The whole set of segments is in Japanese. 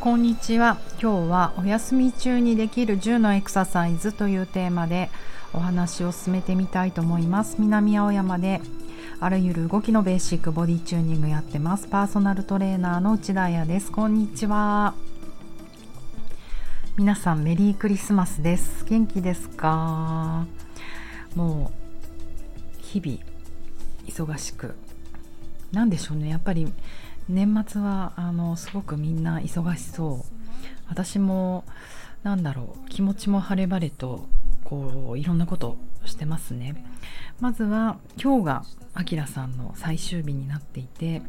こんにちは。今日はお休み中にできる10のエクササイズというテーマでお話を進めてみたいと思います。南青山であらゆる動きのベーシックボディチューニングやってます。パーソナルトレーナーの内田彩です。こんにちは。皆さんメリークリスマスです。元気ですか？もう日々忙しく。なんでしょうね。やっぱり年末はあのすごくみんな忙しそう。私もなんだろう気持ちも晴れ晴れとこういろんなことしてますね。まずは今日があきらさんの最終日になっていて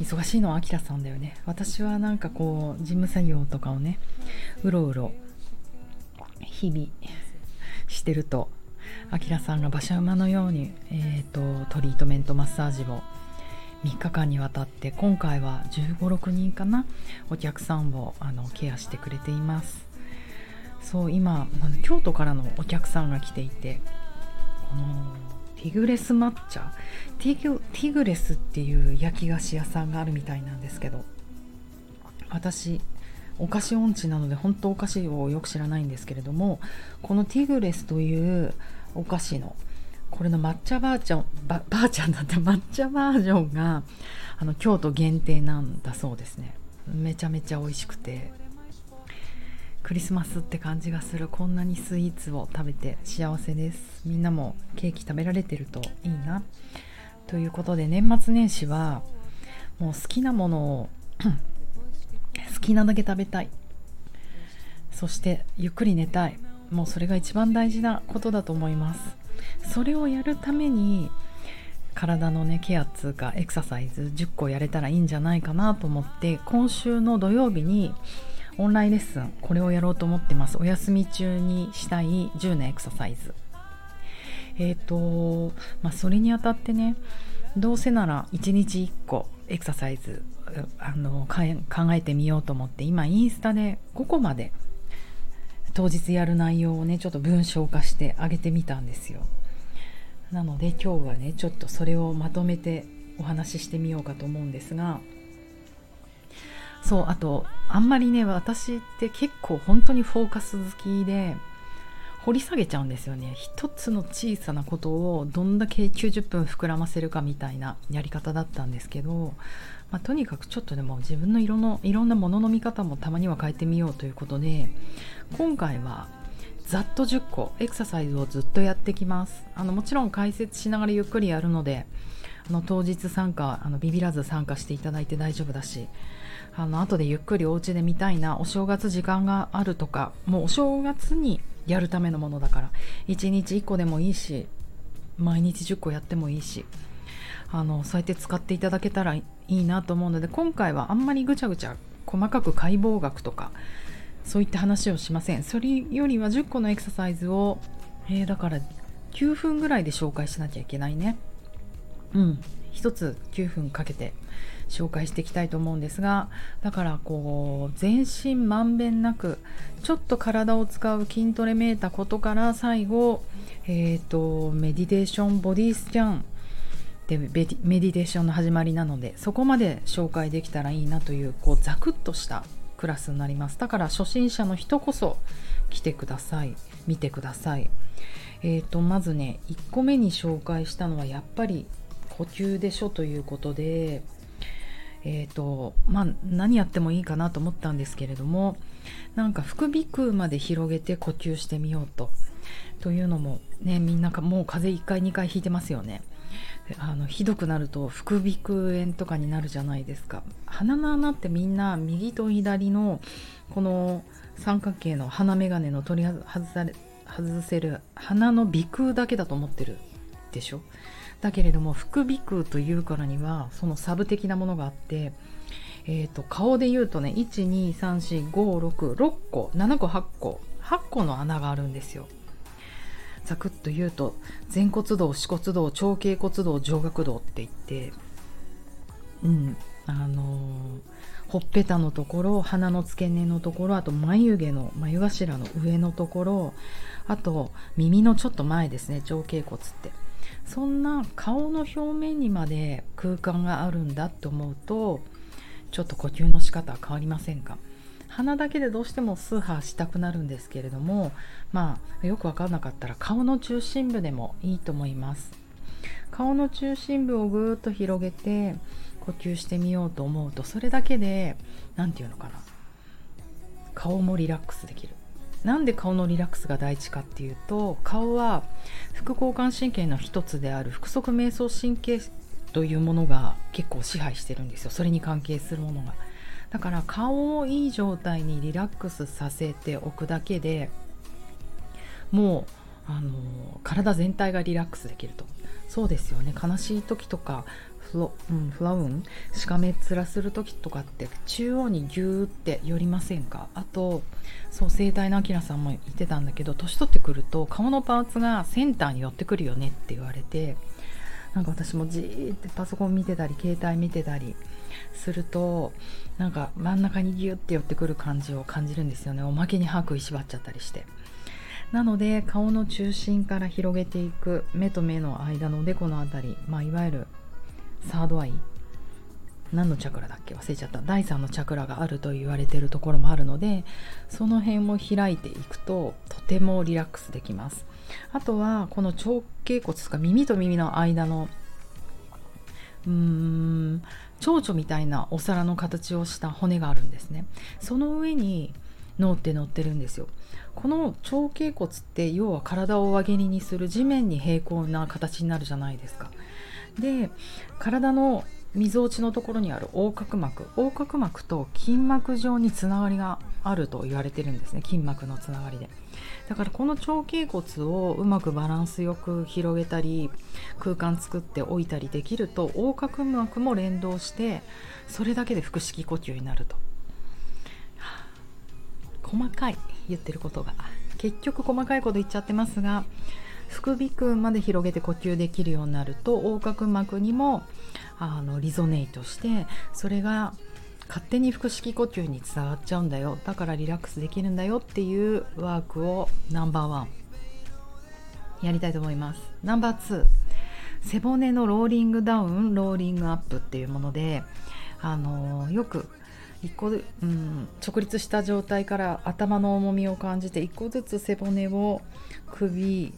忙しいのはあきらさんだよね。私はなんかこう事務作業とかをねうろうろ日々してるとあきらさんが馬車馬のように、えーとトリートメントマッサージを3日間にわたって今回は1 5 6人かなお客さんをあのケアしてくれています。そう今京都からのお客さんが来ていてこのティグレス抹茶ティグティグレスっていう焼き菓子屋さんがあるみたいなんですけど私お菓子音痴なので本当お菓子をよく知らないんですけれどもこのティグレスというお菓子のこれの抹茶バーチャンばばあちゃんだって抹茶バージョンがあの京都限定なんだそうですね。めちゃめちゃ美味しくて。クリスマスって感じがする。こんなにスイーツを食べて幸せです。みんなもケーキ食べられてるといいな。ということで年末年始はもう好きなものを 好きなだけ食べたい。そしてゆっくり寝たい。もうそれが一番大事なことだと思います。それをやるために体のねケアつうかエクササイズ10個やれたらいいんじゃないかなと思って今週の土曜日にオンラインレッスンこれをやろうと思ってます。お休み中にしたい10のエクササイズ。えっ、ー、とまあそれにあたってねどうせなら1日1個エクササイズあの考えてみようと思って今インスタで5個まで当日やる内容をねちょっと文章化してあげてみたんですよ。なので今日はねちょっとそれをまとめてお話ししてみようかと思うんですがそうあとあんまりね私って結構本当にフォーカス好きで掘り下げちゃうんですよね。一つの小さなことをどんだけ90分膨らませるかみたいなやり方だったんですけどまあ、とにかくちょっとでも自分の色のいろんなものの見方もたまには変えてみようということで今回はざっと10個エクササイズをずっとやってきます。あのもちろん解説しながらゆっくりやるのであの当日参加あのビビらず参加していただいて大丈夫だしあの後でゆっくりお家で見たいなお正月時間があるとかもうお正月にやるためのものだから1日1個でもいいし毎日10個やってもいいしあのそうやって使っていただけたらいいなと思うので今回はあんまりぐちゃぐちゃ細かく解剖学とかそういった話をしません。それよりは10個のエクササイズを、えー、だから9分ぐらいで紹介しなきゃいけないね。うん。1つ9分かけて紹介していきたいと思うんですがだからこう全身まんべんなくちょっと体を使う筋トレめいたことから最後、えーとメディテーションボディスキャンでメディテーションの始まりなのでそこまで紹介できたらいいなというこうザクッとしたクラスになります。だから初心者の人こそ来てください。見てください。えーとまずね1個目に紹介したのはやっぱり呼吸でしょということでえーとまあ、何やってもいいかなと思ったんですけれどもなんか副鼻腔まで広げて呼吸してみようと。というのもねみんなもう風邪1回2回引いてますよね。あのひどくなると副鼻腔炎とかになるじゃないですか。鼻の穴ってみんな右と左のこの三角形の鼻眼鏡の取り外され外せる鼻の鼻腔だけだと思ってるでしょ？だけれども副鼻腔というからにはそのサブ的なものがあってえーと、顔で言うとね1234566個7個8個8個の穴があるんですよ。ざくっと言うと前骨道四骨道長頸骨道上顎道って言ってうんあの、ほっぺたのところ鼻の付け根のところあと眉毛の眉頭の上のところあと耳のちょっと前ですね長頸骨って。そんな顔の表面にまで空間があるんだって思うとちょっと呼吸の仕方は変わりませんか？鼻だけでどうしてもスーハーしたくなるんですけれどもまあよく分かんなかったら顔の中心部でもいいと思います。顔の中心部をぐーっと広げて呼吸してみようと思うとそれだけで何て言うのかな。顔もリラックスできる。なんで顔のリラックスが大事かっていうと顔は副交感神経の一つである腹側瞑想神経というものが結構支配してるんですよ。それに関係するものが。だから顔をいい状態にリラックスさせておくだけでもうあの体全体がリラックスできると。そうですよね。悲しい時とかフロ、うん、フラウンしかめっ面する時とかって中央にギューって寄りませんか？あとそう生体のアキラさんも言ってたんだけど年取ってくると顔のパーツがセンターに寄ってくるよねって言われてなんか私もじーってパソコン見てたり携帯見てたりするとなんか真ん中にギュッて寄ってくる感じを感じるんですよね。おまけに歯食いしばっちゃったりして。なので顔の中心から広げていく目と目の間のおでこの辺り、まあ、いわゆるサードアイ何のチャクラだっけ？忘れちゃった。第3のチャクラがあると言われてるところもあるのでその辺を開いていくととてもリラックスできます。あとはこの長頸骨とか耳と耳の間のうーん蝶々みたいなお皿の形をした骨があるんですね。その上に脳って乗ってるんですよ。この長頸骨って要は体を輪切りにする地面に平行な形になるじゃないですか。で体のみぞおちのところにある横隔膜。横隔膜と筋膜上につながりがあると言われてるんですね。筋膜のつながりで。だからこの長頸骨をうまくバランスよく広げたり空間作っておいたりできると横隔膜も連動してそれだけで腹式呼吸になると、細かい言ってることが。結局細かいこと言っちゃってますが副鼻腔まで広げて呼吸できるようになると横隔膜にもあのリゾネイトしてそれが勝手に腹式呼吸に伝わっちゃうんだよ。だからリラックスできるんだよっていうワークをナンバーワンやりたいと思います。ナンバー2背骨のローリングダウンローリングアップっていうものであのよく1個、うん、直立した状態から頭の重みを感じて1個ずつ背骨を首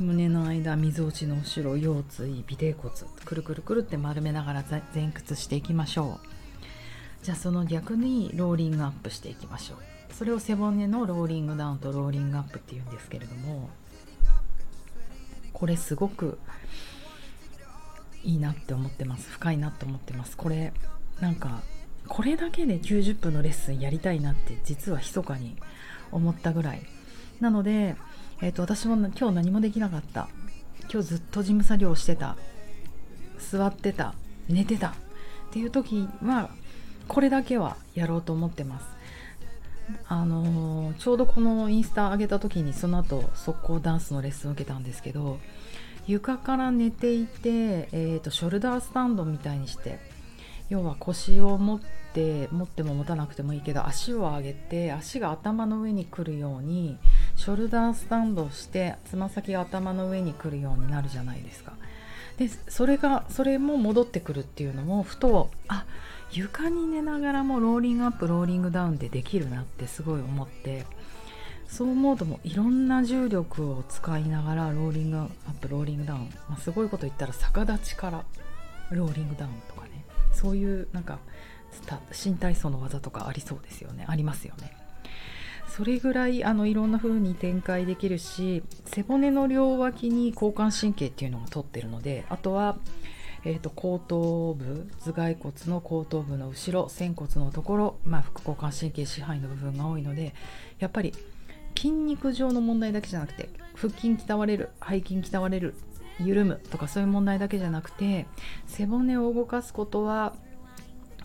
胸の間みぞおちの後ろ腰椎尾てい骨くるくるくるって丸めながら前屈していきましょう。じゃあその逆にローリングアップしていきましょう。それを背骨のローリングダウンとローリングアップっていうんですけれどもこれすごくいいなって思ってます。深いなって思ってます。これなんかこれだけで90分のレッスンやりたいなって実は密かに思ったぐらい。なのでえーと、私も今日何もできなかった。今日ずっと事務作業してた。座ってた。寝てた。っていう時はこれだけはやろうと思ってます。あのー、ちょうどこのインスタ上げた時にその後速攻ダンスのレッスンを受けたんですけど床から寝ていて、えーとショルダースタンドみたいにして要は腰を持って持っても持たなくてもいいけど足を上げて足が頭の上に来るようにショルダースタンドしてつま先が頭の上に来るようになるじゃないですか。でそれがそれも戻ってくるっていうのもふとあ床に寝ながらもローリングアップローリングダウンでできるなってすごい思ってそう思うともいろんな重力を使いながらローリングアップローリングダウン、まあ、すごいこと言ったら逆立ちからローリングダウンとかね。そういうなんか新体操の技とかありそうですよね。ありますよね。それぐらいあのいろんな風に展開できるし背骨の両脇に交感神経っていうのが取ってるのであとは、えーと、後頭部頭蓋骨の後頭部の後ろ仙骨のところ、まあ、副交感神経支配の部分が多いのでやっぱり筋肉上の問題だけじゃなくて腹筋鍛われる背筋鍛われる緩むとかそういう問題だけじゃなくて背骨を動かすことは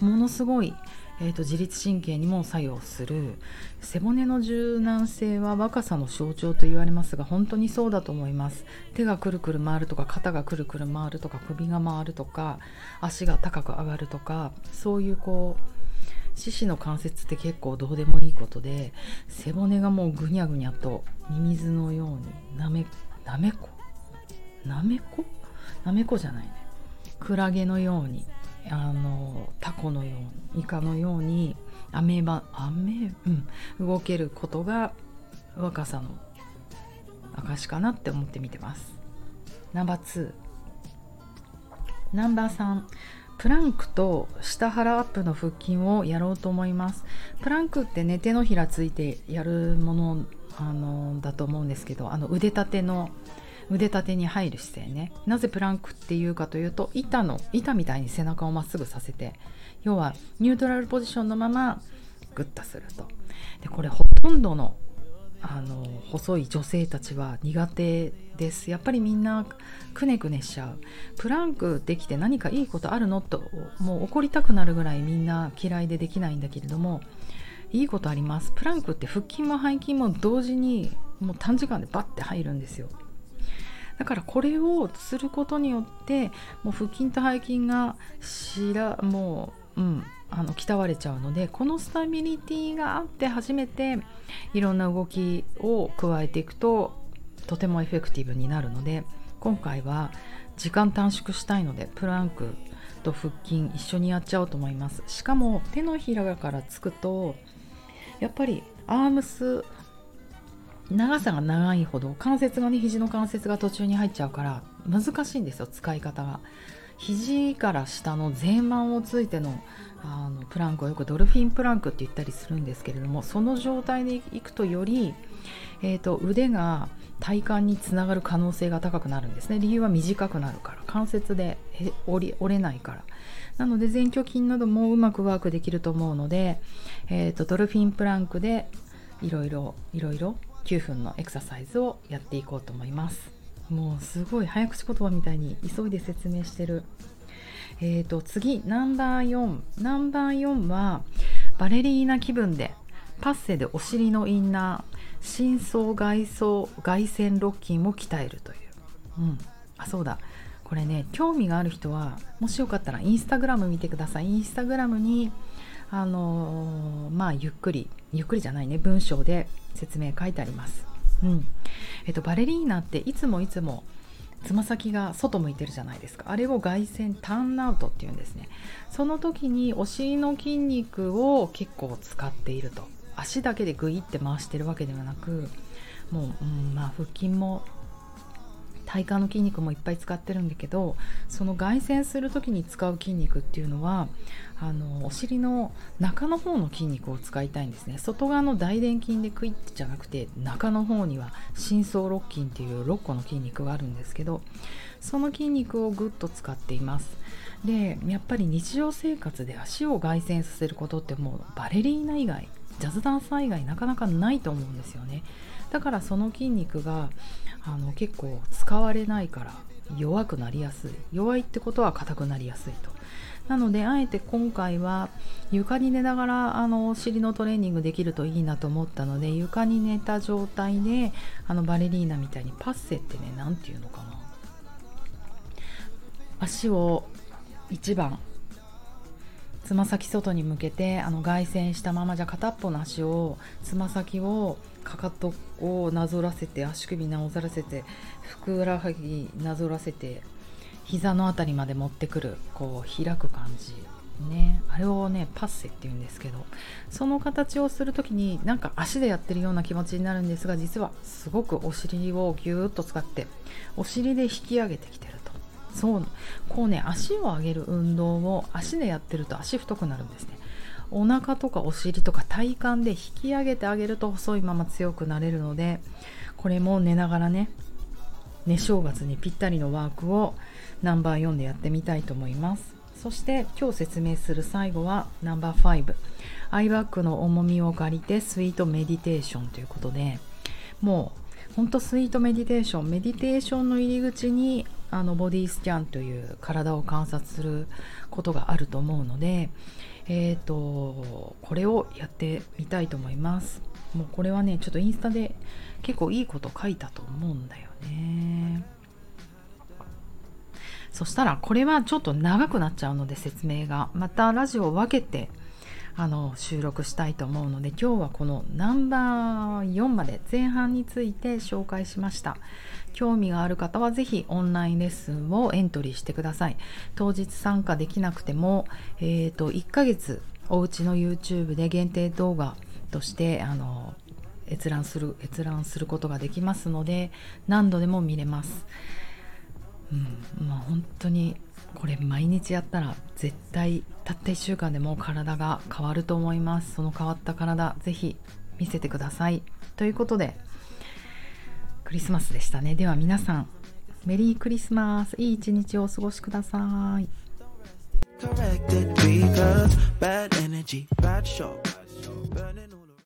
ものすごい、えーと、自律神経にも作用する。背骨の柔軟性は若さの象徴と言われますが本当にそうだと思います。手がくるくる回るとか肩がくるくる回るとか首が回るとか足が高く上がるとかそういうこう四肢の関節って結構どうでもいいことで背骨がもうぐにゃぐにゃとミミズのようになめなめこ？なめこ？なめこじゃないね。クラゲのようにあのタコのようにイカのようにアメーバアメ、うん、動けることが若さの証かなって思って見てます。ナンバー2ナンバー3プランクと下腹アップの腹筋をやろうと思います。プランクってね手のひらついてやるものあのだと思うんですけどあの腕立ての腕立てに入る姿勢ね。なぜプランクっていうかというと板の板みたいに背中をまっすぐさせて要はニュートラルポジションのままグッとすると。でこれほとんどのあの細い女性たちは苦手です。やっぱりみんなくねくねしちゃう。プランクできて何かいいことあるのともう怒りたくなるぐらいみんな嫌いでできないんだけれどもいいことあります。プランクって腹筋も背筋も同時にもう短時間でバッて入るんですよ。だからこれをすることによってもう腹筋と背筋がしらもううんあの鍛われちゃうのでこのスタビリティがあって初めていろんな動きを加えていくととてもエフェクティブになるので今回は時間短縮したいのでプランクと腹筋一緒にやっちゃおうと思います。しかも手のひらからつくとやっぱりアームス長さが長いほど関節がね肘の関節が途中に入っちゃうから難しいんですよ使い方が。肘から下の前腕をついてのあのプランクをよくドルフィンプランクって言ったりするんですけれどもその状態でいくとより、えーと、腕が体幹につながる可能性が高くなるんですね。理由は短くなるから。関節で折れないから。なので前鋸筋などもうまくワークできると思うので、えーとドルフィンプランクでいろいろいろいろ9分のエクササイズをやっていこうと思います。もうすごい早口言葉みたいに急いで説明してる。えーと次ナンバー4ナンバー4はバレリーナ気分でパッセでお尻のインナー深層外層外旋ロッキンを鍛えるという。うん。あそうだ。これね興味がある人はもしよかったらインスタグラム見てください。インスタグラムにあのー、まあゆっくりゆっくりじゃないね文章で説明書いてあります。うん。えっと、バレリーナっていつもいつもつま先が外向いてるじゃないですか。あれを外旋ターンアウトっていうんですね。その時にお尻の筋肉を結構使っていると。足だけでグイって回してるわけではなくもう、うん、まあ腹筋も体幹の筋肉もいっぱい使ってるんだけどその外旋する時に使う筋肉っていうのはあのお尻の中の方の筋肉を使いたいんですね。外側の大臀筋でクイッじゃなくて中の方には深層肋筋っていう6個の筋肉があるんですけどその筋肉をぐっと使っています。でやっぱり日常生活で足を外旋させることってもうバレリーナ以外ジャズダンサー以外なかなかないと思うんですよね。だからその筋肉があの結構使われないから弱くなりやすい。弱いってことは硬くなりやすいと。なのであえて今回は床に寝ながらあのお尻のトレーニングできるといいなと思ったので床に寝た状態であのバレリーナみたいにパッセってね何て言うのかな。足を1番つま先外に向けてあの外旋したままじゃ片っぽの足をつま先をかかとをなぞらせて足首なぞらせてふくらはぎなぞらせて膝の辺りまで持ってくるこう開く感じね。あれをねパッセって言うんですけどその形をする時になんか足でやってるような気持ちになるんですが実はすごくお尻をぎゅーっと使ってお尻で引き上げてきてると。そうこうね足を上げる運動を足でやってると足太くなるんですね。お腹とかお尻とか体幹で引き上げてあげると細いまま強くなれるのでこれも寝ながらね寝正月にぴったりのワークをナンバー4でやってみたいと思います。そして今日説明する最後はナンバー5アイバッグの重みを借りてスイートメディテーションということでもうほんとスイートメディテーション。メディテーションの入り口にあのボディスキャンという体を観察することがあると思うのでえーと、これをやってみたいと思います。もうこれはねちょっとインスタで結構いいこと書いたと思うんだよね。そしたらこれはちょっと長くなっちゃうので説明が。またラジオを分けてあの収録したいと思うので今日はこのナンバー4まで前半について紹介しました。興味がある方は是非オンラインレッスンをエントリーしてください。当日参加できなくても、えーと、1ヶ月おうちの YouTube で限定動画としてあの閲覧する閲覧することができますので何度でも見れます、うん、まあ本当にこれ毎日やったら絶対たった1週間でもう体が変わると思います。その変わった体ぜひ見せてください。ということでクリスマスでしたね。では皆さんメリークリスマス。いい一日をお過ごしください。Corrected because bad energy, bad show.